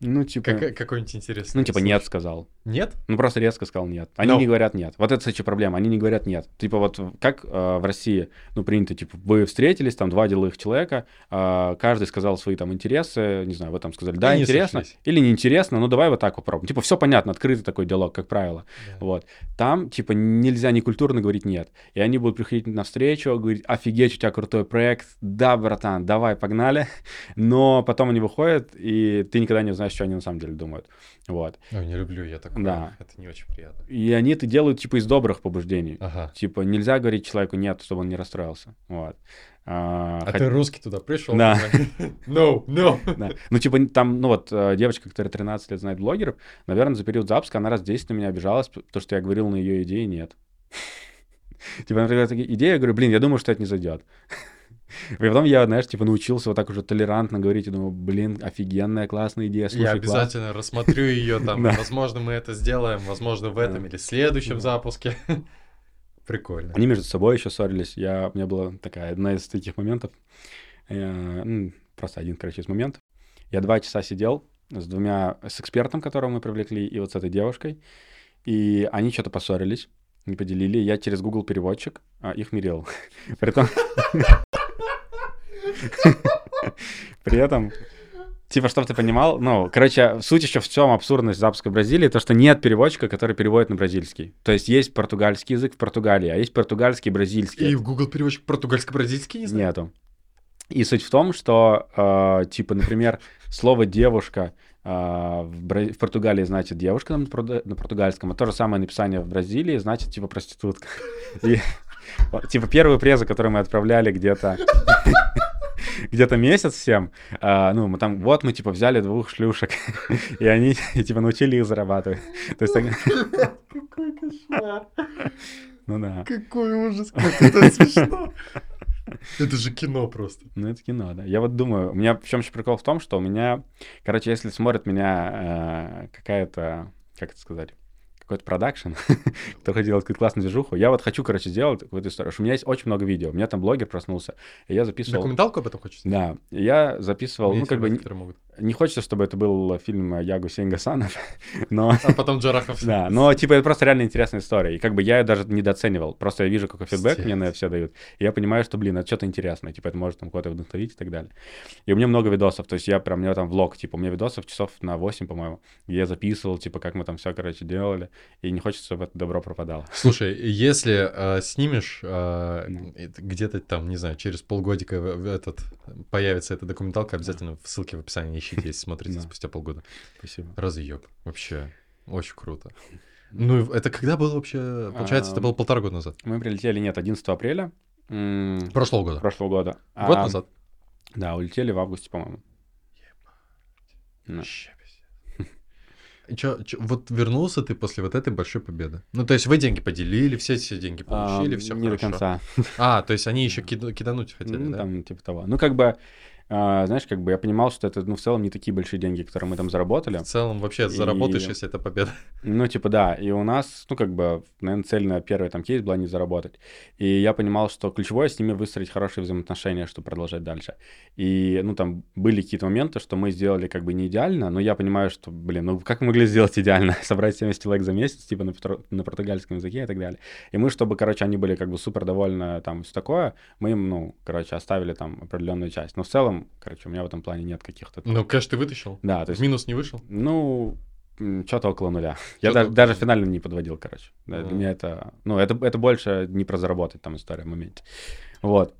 Ну, типа... Как- Какой-нибудь интересный Ну, типа, нет сказал. Нет? Ну, просто резко сказал нет. Они Но. не говорят нет. Вот это, кстати, проблема. Они не говорят нет. Типа вот как э, в России, ну, принято, типа, вы встретились, там, два деловых человека, э, каждый сказал свои там интересы, не знаю, вы там сказали, да, И не интересно, сошлись. или неинтересно, ну, давай вот так попробуем. Типа, все понятно, открытый такой диалог, как правило. Да. Вот. Там, типа, нельзя некультурно говорить нет. И они будут приходить на встречу, говорить, офигеть, у тебя крутой проект, да, братан, давай, погнали. Но потом они выходят, и ты никогда не узнаешь, что они на самом деле думают. Вот. Ой, не люблю я такое. Да. Это не очень приятно. И они это делают, типа, из добрых побуждений. Ага. Типа, нельзя говорить человеку нет, чтобы он не расстроился. Вот. А, А хот- ты русский туда пришел? Да. No, no. да. Ну, типа, там, ну вот, э, девочка, которая 13 лет знает блогеров, наверное, за период запуска она раз 10 на меня обижалась, потому что я говорил на ее идеи нет. Типа, например, такие идеи, я говорю, блин, я думаю, что это не зайдет. И потом я, знаешь, типа научился вот так уже толерантно говорить, и думаю, блин, офигенная, классная идея, слушай, Я класс. обязательно рассмотрю ее там. Возможно, мы это сделаем, возможно, в этом или следующем запуске. Прикольно. Они между собой еще ссорились. Я, у меня была такая одна из таких моментов. Ну, просто один, короче, из моментов. Я два часа сидел с двумя, с экспертом, которого мы привлекли, и вот с этой девушкой. И они что-то поссорились, не поделили. Я через Google переводчик а, их мирил. При этом... При этом Типа, чтобы ты понимал, ну, короче, суть еще в чем абсурдность запуска Бразилии, то, что нет переводчика, который переводит на бразильский. То есть есть португальский язык в Португалии, а есть португальский и бразильский. И в Google переводчик португальско-бразильский знаю. Нету. И суть в том, что, э, типа, например, слово девушка э, в, Бра- в Португалии значит девушка на, португальском, а то же самое написание в Бразилии значит, типа, проститутка. И, типа, первые презы, которые мы отправляли где-то где-то месяц всем, а, ну, мы там, вот мы, типа, взяли двух шлюшек, и они, и, типа, научили их зарабатывать. То есть, Какой кошмар. ну да. Какой ужас. Как это смешно. Это же кино просто. Ну, это кино, да. Я вот думаю, у меня в чем еще прикол в том, что у меня, короче, если смотрит меня э, какая-то, как это сказать, какой-то продакшн, кто хочет делать какую-то классную движуху, я вот хочу, короче, сделать какую-то историю. У меня есть очень много видео. У меня там блогер проснулся, и я записывал... Документалку об этом хочешь? Да, я записывал, ну, как бы, могут. Не хочется, чтобы это был фильм Ягу Сенгасанов, но... А потом Джарахов. Да, но типа это просто реально интересная история. И как бы я ее даже недооценивал. Просто я вижу, какой фидбэк мне на все дают. И я понимаю, что, блин, это что-то интересное. Типа это может там кого-то вдохновить и так далее. И у меня много видосов. То есть я прям, у меня там влог, типа у меня видосов часов на 8, по-моему, я записывал, типа как мы там все, короче, делали. И не хочется, чтобы это добро пропадало. Слушай, если э, снимешь э, где-то там, не знаю, через полгодика этот появится эта документалка, обязательно в ссылке в описании ищите, если смотрите спустя полгода. Спасибо. Разъеб. Вообще. Очень круто. Ну, это когда было вообще? Получается, это А, было полтора года назад. Мы прилетели, нет, 11 апреля Прошлого года. прошлого года. Год А, назад. Да, улетели в августе, по-моему. Чё- чё, вот вернулся ты после вот этой большой победы. Ну, то есть вы деньги поделили, все все деньги получили, А, все Не до конца. А, то есть они еще кидануть хотели, Ну, да? там, типа того. Ну, как бы, а, знаешь, как бы я понимал, что это, ну, в целом не такие большие деньги, которые мы там заработали. В целом вообще заработаешь, И- если это победа. Ну, типа, да. И у нас, ну, как бы, наверное, цель на первый там кейс была не заработать. И я понимал, что ключевое с ними выстроить хорошие взаимоотношения, чтобы продолжать дальше. И, ну, там были какие-то моменты, что мы сделали как бы не идеально, но я понимаю, что, блин, ну, как мы могли сделать идеально? Собрать 70 лайк за месяц, типа, на, на португальском языке и так далее. И мы, чтобы, короче, они были как бы супер довольны, там, все такое, мы им, ну, короче, оставили там определенную часть. Но в целом, короче, у меня в этом плане нет каких-то... Ну, кэш ты вытащил? Да, то В есть минус не вышел? ну, что-то около нуля. Я даже, даже финально не подводил, короче. Да, Для Мгм. меня это... Ну, это, это больше не про заработать там история в моменте. Вот.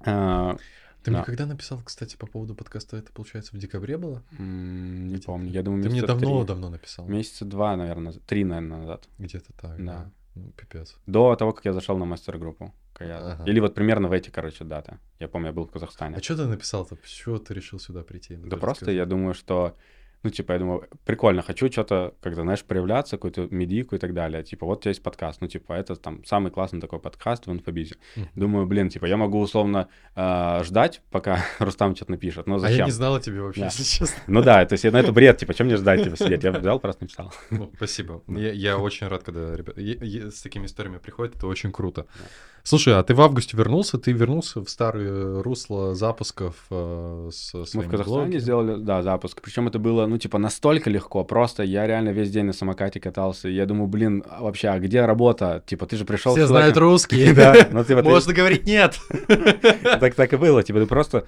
А, Ты Да. мне когда написал, кстати, по поводу подкаста, это, получается, в декабре было? м, не Где-то. помню. Я думаю, Ты мне давно-давно написал. Месяца два, наверное, три, наверное, назад. Где-то так, Да. да. Ну, пипец. До того, как я зашел на мастер-группу. Ага. Или вот примерно в эти, короче, даты. Я помню, я был в Казахстане. А что ты написал-то? Чего ты решил сюда прийти? Да просто я думаю, что, ну, типа, я думаю, прикольно, хочу что-то, когда, знаешь, проявляться, какую-то медийку и так далее. Типа, вот у тебя есть подкаст, ну, типа, это там самый классный такой подкаст в инфобизе. Мгм. Думаю, блин, типа, я могу условно э, ждать, пока Рустам что-то напишет, но А зачем? я не знал о тебе вообще, Да. если честно. Ну да, то есть, ну, это бред, типа, чем мне ждать, типа, сидеть? Я взял, просто написал. Ну, спасибо. Я, я очень рад, когда ребята с такими историями приходят, это очень круто. Слушай, а ты в августе вернулся? Ты вернулся в старые русла запусков э, с Мы в Казахстане блогами? сделали, да, запуск. Причем это было, ну, типа, настолько легко. Просто я реально весь день на самокате катался. И я думаю, блин, а вообще, а где работа? Типа, ты же пришел Все знают русский. Да, ну, типа, Можно говорить нет. Так, так и было. Типа, ты просто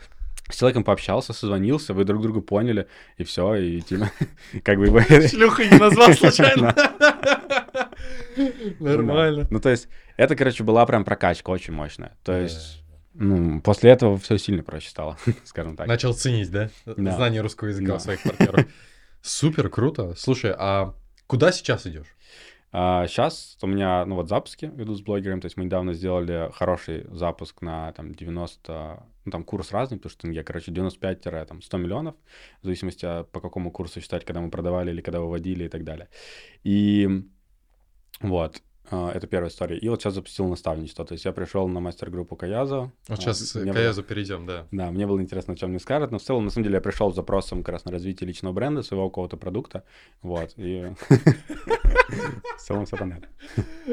с человеком пообщался, созвонился, вы друг друга поняли, и все, и типа, как бы... Шлюхой не назвал случайно. Нормально. Ну, то есть, это, короче, была прям прокачка очень мощная. То есть, ну, после этого все сильно проще стало, скажем так. Начал ценить, да? Да. Знание русского языка Да. у своих партнеров. Супер, круто. Слушай, а куда сейчас идешь? сейчас у меня, ну, вот запуски ведут с блогером, то есть мы недавно сделали хороший запуск на, там, 90, ну, там, курс разный, потому что я, короче, 95-100 миллионов, в зависимости от по какому курсу считать, когда мы продавали или когда выводили и так далее. И вот, а, это первая история. И вот сейчас запустил наставничество, то есть я пришел на мастер-группу Каяза. Вот А, сейчас мне к было- Аязу перейдем, да. Да, мне было интересно, о чем мне скажут, но в целом, на самом деле, я пришел с запросом как раз на развитие личного бренда, своего какого-то продукта, вот, и в целом все понятно.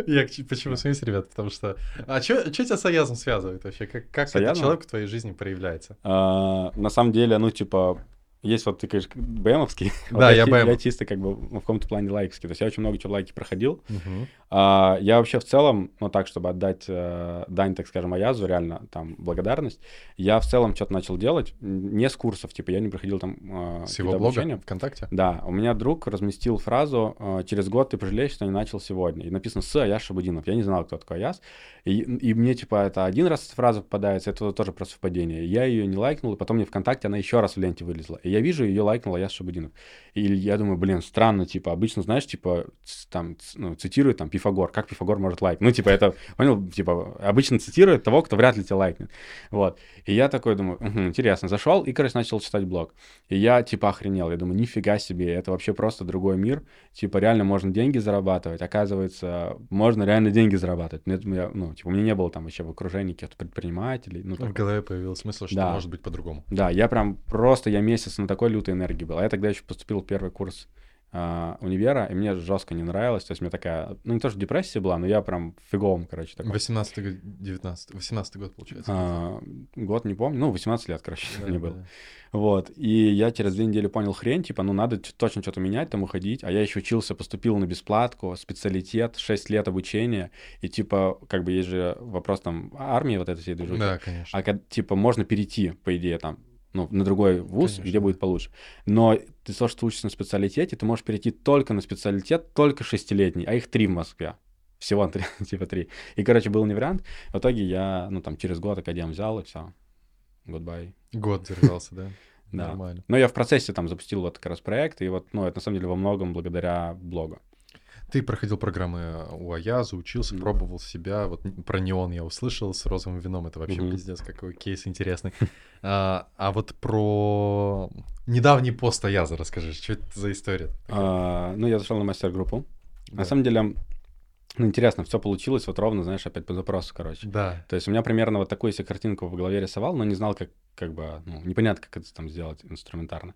Я почему смеюсь, ребят, потому что... А что тебя с Аязом связывает вообще? Как, этот человек в твоей жизни проявляется? А, На самом деле, ну, типа, есть вот ты, конечно, БМовский. вот Да, я чи- БМ. Я чисто как бы в каком-то плане лайковский. То есть я очень много чего лайки проходил. Мгм. А, я вообще в целом, ну так, чтобы отдать э, дань, так скажем, Аязу, реально, там, благодарность, я в целом что-то начал делать, не с курсов, типа, я не проходил там э, С его блога обучения. ВКонтакте? Да, у меня друг разместил фразу э, «Через год ты пожалеешь, что не начал сегодня». И написано «С Аяз Шабудинов». Я не знал, кто такой Аяз. И, и мне, типа, это один раз эта фраза попадается, это тоже просто совпадение. Я ее не лайкнул, и потом мне ВКонтакте она еще раз в ленте вылезла. И я вижу, ее лайкнул Аяз Шабудинов. И я думаю, блин, странно, типа, обычно, знаешь, типа, там, ну, цитирует там Пифагор. Как Пифагор может лайк? Ну, типа, это, понял, типа, обычно цитирует того, кто вряд ли тебя лайкнет. Вот. И я такой думаю, «Мгм, интересно. Зашел и, короче, начал читать блог. И я, типа, охренел. Я думаю, нифига себе, это вообще просто другой мир. Типа, реально можно деньги зарабатывать. Оказывается, можно реально деньги зарабатывать. Нет, я, ну, типа, у меня не было там вообще в окружении каких-то предпринимателей. Ну, В голове появился смысл, что Да. может быть по-другому. да, я прям просто, я месяц на такой лютой энергии был. А я тогда еще поступил в первый курс э, универа, и мне жестко не нравилось. То есть мне такая, ну не то, что депрессия была, но я прям фиговым, короче, такой. 18 год, 19 18 год, получается. А, год не помню, ну 18 лет, короче, Да, мне да, было. Вот, и я через две недели понял хрень, типа, ну надо точно что-то менять, там уходить, а я еще учился, поступил на бесплатку, специалитет, 6 лет обучения, и типа, как бы есть же вопрос там армии вот этой всей движухи, Да, конечно. а типа, можно перейти, по идее, там, ну, на другой вуз, Конечно, где будет получше. Но ты то, что ты учишься на специалитете, ты можешь перейти только на специалитет, только шестилетний, а их три в Москве. Всего три, типа три. И, короче, был не вариант. В итоге я, ну, там, через год академ взял, и все. Goodbye. Год держался, да? Да. Нормально. Но я в процессе там запустил вот как раз проект, и вот, ну, это на самом деле во многом благодаря блогу. Ты проходил программы у Аяза, учился, Да. пробовал себя. Вот про неон я услышал с розовым вином. Это вообще Мгм. пиздец, какой кейс интересный. А, а вот про недавний пост Аяза расскажи. Что это за история? А, ну, я зашел на мастер-группу. Да. На самом деле, ну, интересно, все получилось вот ровно, знаешь, опять по запросу, короче. Да. То есть у меня примерно вот такую себе картинку в голове рисовал, но не знал, как, как бы, ну, непонятно, как это там сделать инструментарно.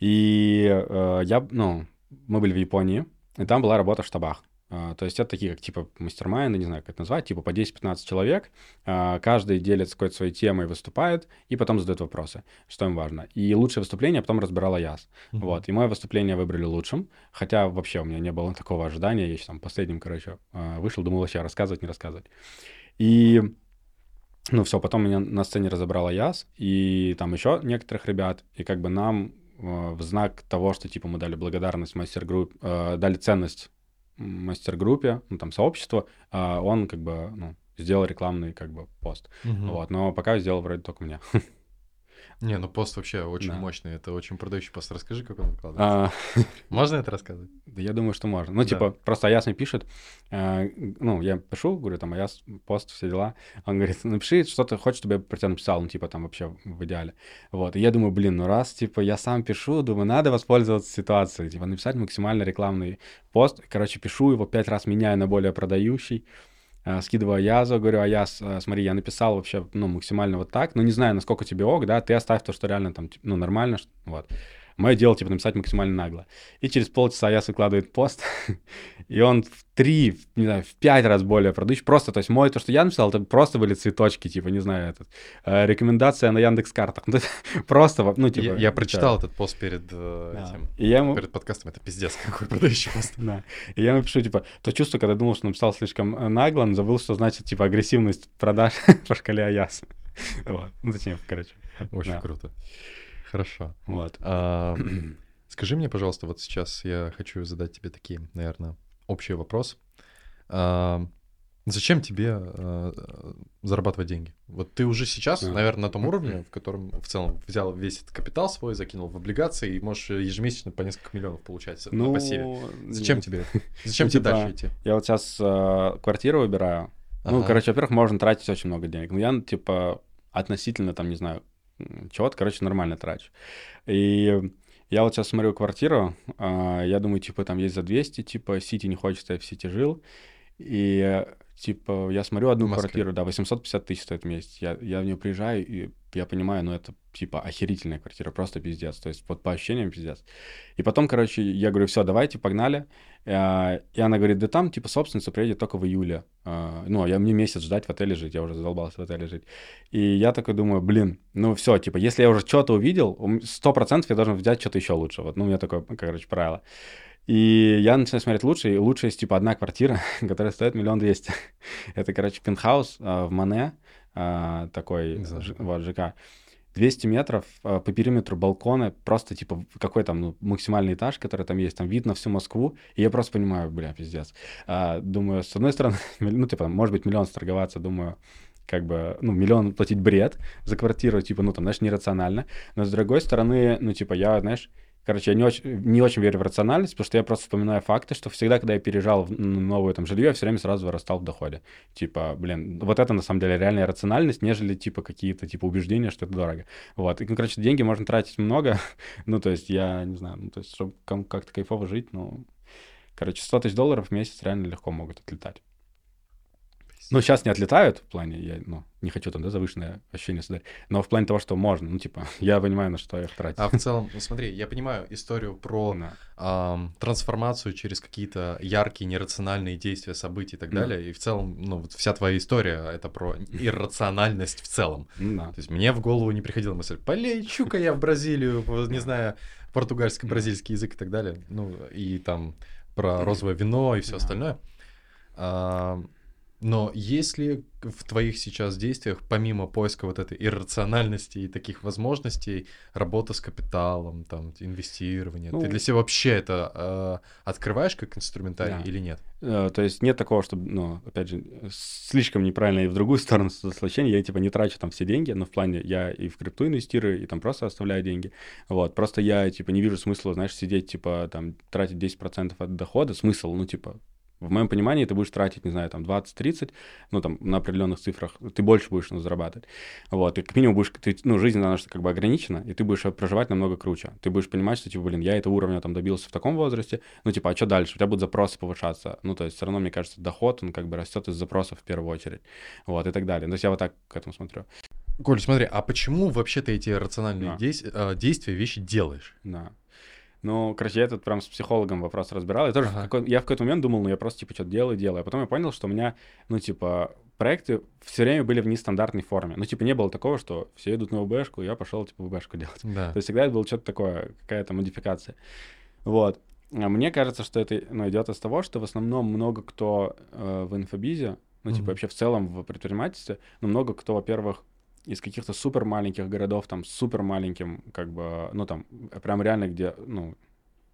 И э, я, ну, мы были в Японии, и там была работа в штабах. А, то есть это такие, как типа мастер-майнды, не знаю, как это назвать, типа по 10-15 человек, а, каждый делится какой-то своей темой, выступает, и потом задает вопросы, что им важно. И лучшее выступление потом разбирала Яс. Мгм. Вот, и мое выступление выбрали лучшим, хотя вообще у меня не было такого ожидания, я еще там последним, короче, а, вышел, думал вообще рассказывать, не рассказывать. И, ну все, потом меня на сцене разобрала Яс, и там еще некоторых ребят, и как бы нам в знак того, что типа мы дали благодарность мастер-группе, э, дали ценность мастер-группе, ну там сообществу, а он как бы, ну, сделал рекламный как бы пост. Мгм. Вот, но пока сделал вроде только мне. Не, ну пост вообще очень Да. мощный. Это очень продающий пост. Расскажи, как он выкладывается. А, Можно это рассказывать? Да я думаю, что можно. Ну, Да. типа, просто Аяс мне пишет, э, ну, я пишу, говорю, там, Аяс, пост, все дела. Он говорит, напиши, что ты хочешь, чтобы я про тебя написал, ну, типа, там, вообще, в идеале. Вот, и я думаю, блин, ну, раз, типа, я сам пишу, думаю, надо воспользоваться ситуацией, типа, написать максимально рекламный пост. Короче, пишу его пять раз, меняю на более продающий. Э, Скидываю Аязу, говорю, Аяс, э, смотри, я написал вообще, ну, максимально вот так, но не знаю, насколько тебе ок, да, ты оставь то, что реально там, ну, нормально, вот. Мое дело, типа, написать максимально нагло. И через полчаса Аяс выкладывает пост, и он в три, в, не знаю, в пять раз более продающий. Просто, то есть мой, то, что я написал, это просто были цветочки, типа, не знаю, этот, э, рекомендация на Яндекс картах. Ну, просто, ну, типа... Я, я прочитал этот пост перед э, Да. этим. И я ему... Перед подкастом. Это пиздец, какой продающий пост. Да. И я ему пишу, типа, то чувство, когда думал, что написал слишком э, нагло, но забыл, что значит, типа, агрессивность продаж по шкале Аяс. Вот. Ну, зачем, короче. Очень Да. круто. Хорошо. Вот. А, скажи мне, пожалуйста, вот сейчас я хочу задать тебе такие, наверное, общий вопрос. А, зачем тебе э, зарабатывать деньги? Вот ты уже сейчас, А. наверное, на том уровне, в котором в целом взял весь этот капитал свой, закинул в облигации и можешь ежемесячно по несколько миллионов получать на пассиве. Зачем нет. тебе это? Зачем Ну, тебе типа, дальше идти? Я вот сейчас э, квартиру выбираю. Ну, Ага. короче, во-первых, можно тратить очень много денег. Но я, типа, относительно, там, не знаю, чего-то, короче, нормально трачу. И я вот сейчас смотрю квартиру, а, я думаю, типа, там есть за 200, типа, Сити не хочется, я в Сити жил. И, типа, я смотрю одну квартиру, да, 850 тысяч стоит в месяц. Я, я в нее приезжаю, и я понимаю, ну, это, типа, охерительная квартира, просто пиздец. То есть, вот по ощущениям пиздец. И потом, короче, я говорю, все, давайте, погнали. А, И она говорит, да там, типа, собственница приедет только в июле. А, Ну, а я мне месяц ждать в отеле жить, я уже задолбался в отеле жить. И я такой думаю, блин, ну все, типа, если я уже что-то увидел, сто процентов я должен взять что-то еще лучше. Вот, ну, у меня такое, короче, правило. И я начинаю смотреть лучше, и лучше есть, типа, одна квартира, которая стоит миллион двести. Это, короче, пентхаус а, в Мане, а, такой, ж- вот, ЖК. 200 метров а, по периметру балкона, просто, типа, какой там ну, максимальный этаж, который там есть, там вид на всю Москву, и я просто понимаю, бля, пиздец. А, думаю, с одной стороны, ну, типа, может быть, миллион сторговаться, думаю, как бы, ну, миллион платить бред за квартиру, типа, ну, там, знаешь, нерационально. Но с другой стороны, ну, типа, я, знаешь, короче, я не очень, не очень верю в рациональность, потому что я просто вспоминаю факты, что всегда, когда я переезжал в новое там жилье, я все время сразу вырастал в доходе. Типа, блин, вот это на самом деле реальная рациональность, нежели, типа, какие-то, типа, убеждения, что это дорого. Вот, и, ну, короче, деньги можно тратить много, ну, то есть, я не знаю, ну, то есть, чтобы как-то кайфово жить, ну, короче, 100 тысяч долларов в месяц реально легко могут отлетать. Ну, сейчас не отлетают в плане, я, ну, не хочу там, да, завышенное ощущение создать, но в плане того, что можно, ну, типа, я понимаю, на что я их трачу. А в целом, ну, смотри, я понимаю историю про Да. ам, трансформацию через какие-то яркие, нерациональные действия, события и так Да. далее. И в целом, ну, вот вся твоя история — это про иррациональность в целом. Да. То есть мне в голову не приходила мысль, полечу-ка я в Бразилию, не знаю, португальский, бразильский язык и так далее. Ну, и там про розовое вино и все Да. остальное. А, но есть ли в твоих сейчас действиях, помимо поиска вот этой иррациональности и таких возможностей, работа с капиталом, там, инвестирование, ты Ну, для себя вообще это а, открываешь как инструментарий Да. или нет? Э, То есть нет такого, чтобы, ну, опять же, слишком неправильно и в другую сторону сослощение. Я, типа, не трачу там все деньги, но в плане я и в крипту инвестирую, и там просто оставляю деньги. Вот, просто я, типа, не вижу смысла, знаешь, сидеть, типа, там, тратить 10% от дохода. Смысл, ну, типа, в моем понимании ты будешь тратить, не знаю, там 20-30, ну, там, на определенных цифрах, ты больше будешь ну, зарабатывать. Вот, и как минимум будешь, ты, ну, жизнь, она же как бы ограничена, и ты будешь проживать намного круче. Ты будешь понимать, что, типа, блин, я этого уровня там добился в таком возрасте, ну, типа, а что дальше? У тебя будут запросы повышаться. Ну, то есть, все равно, мне кажется, доход, он как бы растет из запросов в первую очередь. Вот, и так далее. То есть, я вот так к этому смотрю. Коль, смотри, а почему вообще ты эти рациональные Да. а, действия, вещи делаешь? Да. Ну, короче, я тут прям с психологом вопрос разбирал. Я тоже Ага. какой- я в какой-то момент думал, ну, я просто, типа, что-то делаю, делаю. А потом я понял, что у меня, ну, типа, проекты все время были в нестандартной форме. Ну, типа, не было такого, что все идут на УБшку, я пошел, типа, УБшку делать. Да. То есть всегда это было что-то такое, какая-то модификация. Вот. А мне кажется, что это ну, идет из того, что в основном много кто э, в инфобизе, ну, типа, Мгм. вообще в целом в предпринимательстве, но много кто, во-первых, из каких-то супер маленьких городов, там, супер маленьким, как бы, ну, там, прям реально, где, ну,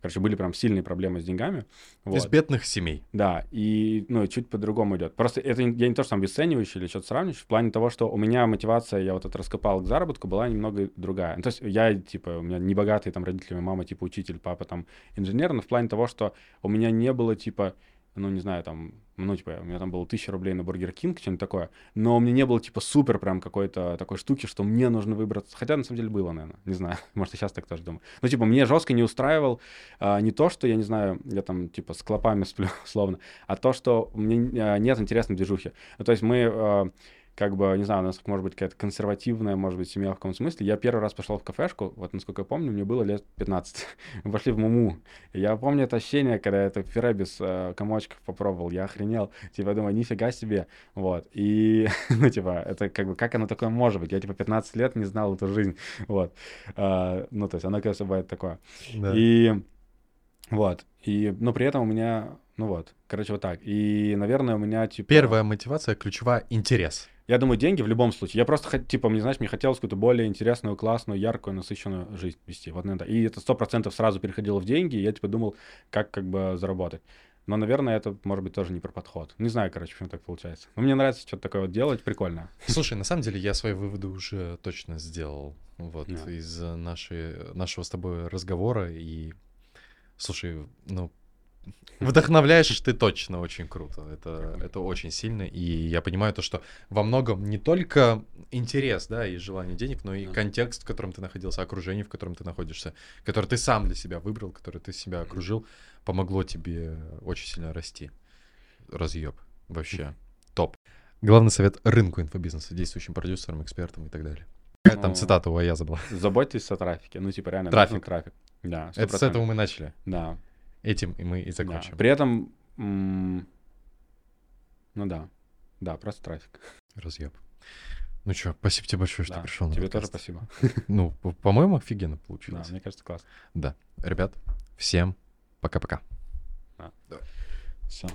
короче, были прям сильные проблемы с деньгами. Из Вот. бедных семей. Да, и, ну, чуть по-другому идет. Просто это я не то, что там обесценивающий или что-то сравнивающий, в плане того, что у меня мотивация, я вот это раскопал к заработку, была немного другая. Ну, то есть я, типа, у меня не богатые там родители, мама, типа, учитель, папа там инженер, но в плане того, что у меня не было, типа, ну, не знаю, там, ну, типа, у меня там было тысяча рублей на Бургер Кинг, что-нибудь такое, но у меня не было, типа, супер прям какой-то такой штуки, что мне нужно выбраться. Хотя, на самом деле, было, наверное, не знаю, может, и сейчас так тоже думаю. Ну, типа, мне жестко не устраивал а, не то, что, я не знаю, я там, типа, с клопами сплю, условно, а то, что мне а, нет интересной движухи. Ну, то есть мы, а, как бы, не знаю, у нас может быть какая-то консервативная, может быть, семья в каком смысле. Я первый раз пошел в кафешку, вот, насколько я помню, мне было лет 15. Мы пошли в Муму. И Я помню это ощущение, когда я это пюре без э, комочков попробовал, я охренел. Типа, я думаю, нифига себе. Вот. И, ну, типа, это как бы, как оно такое может быть? Я, типа, 15 лет не знал эту жизнь. Вот. А, ну, то есть оно, конечно, бывает такое. Да. И вот. И, но при этом у меня, ну вот, короче, вот так. И, наверное, у меня, типа... Первая мотивация ключевая — интерес. Я думаю, деньги в любом случае. Я просто, типа, мне, знаешь, мне хотелось какую-то более интересную, классную, яркую, насыщенную жизнь вести. Вот, наверное, и это сто процентов сразу переходило в деньги, и я, типа, думал, как, как бы, заработать. Но, наверное, это, может быть, тоже не про подход. Не знаю, короче, почему так получается. Но мне нравится что-то такое вот делать, прикольно. Слушай, на самом деле я свои выводы уже точно сделал. Вот Да. из нашей, нашего с тобой разговора. И, слушай, ну, вдохновляешь ты точно очень круто. Это, это очень сильно. И я понимаю то, что во многом не только интерес, да, и желание денег, но и Да. контекст, в котором ты находился, окружение, в котором ты находишься, который ты сам для себя выбрал, который ты себя окружил, помогло тебе очень сильно расти. Разъеб. Вообще. Топ. Главный совет рынку инфобизнеса, действующим продюсерам, экспертам и так далее. Там Ну, цитата у Ая была. Заботьтесь о трафике. Ну, типа, реально. Трафик. нужен трафик. Да, Это с 100%. этого мы начали. Да. Этим и мы и Да. закончим. При этом, м, ну да, да, просто трафик. Разъеб. Ну что, спасибо тебе большое, что Да, пришел на Тебе тоже подкаст. спасибо. Ну, по- по-моему, офигенно Да, получилось. мне кажется, классно. Да. Ребят, всем пока-пока. Все.